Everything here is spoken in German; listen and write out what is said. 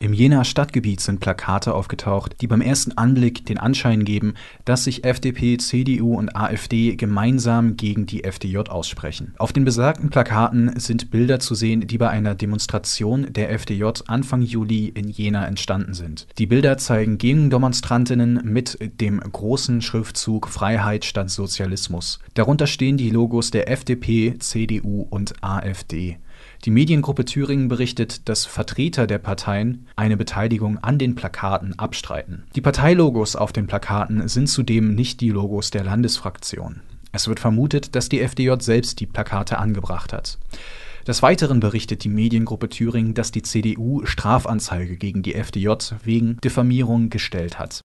Im Jenaer Stadtgebiet sind Plakate aufgetaucht, die beim ersten Anblick den Anschein geben, dass sich FDP, CDU und AfD gemeinsam gegen die FDJ aussprechen. Auf den besagten Plakaten sind Bilder zu sehen, die bei einer Demonstration der FDJ Anfang Juli in Jena entstanden sind. Die Bilder zeigen Gegendemonstrantinnen mit dem großen Schriftzug Freiheit statt Sozialismus. Darunter stehen die Logos der FDP, CDU und AfD. Die Mediengruppe Thüringen berichtet, dass Vertreter der Parteien eine Beteiligung an den Plakaten abstreiten. Die Parteilogos auf den Plakaten sind zudem nicht die Logos der Landesfraktion. Es wird vermutet, dass die FDJ selbst die Plakate angebracht hat. Des Weiteren berichtet die Mediengruppe Thüringen, dass die CDU Strafanzeige gegen die FDJ wegen Diffamierung gestellt hat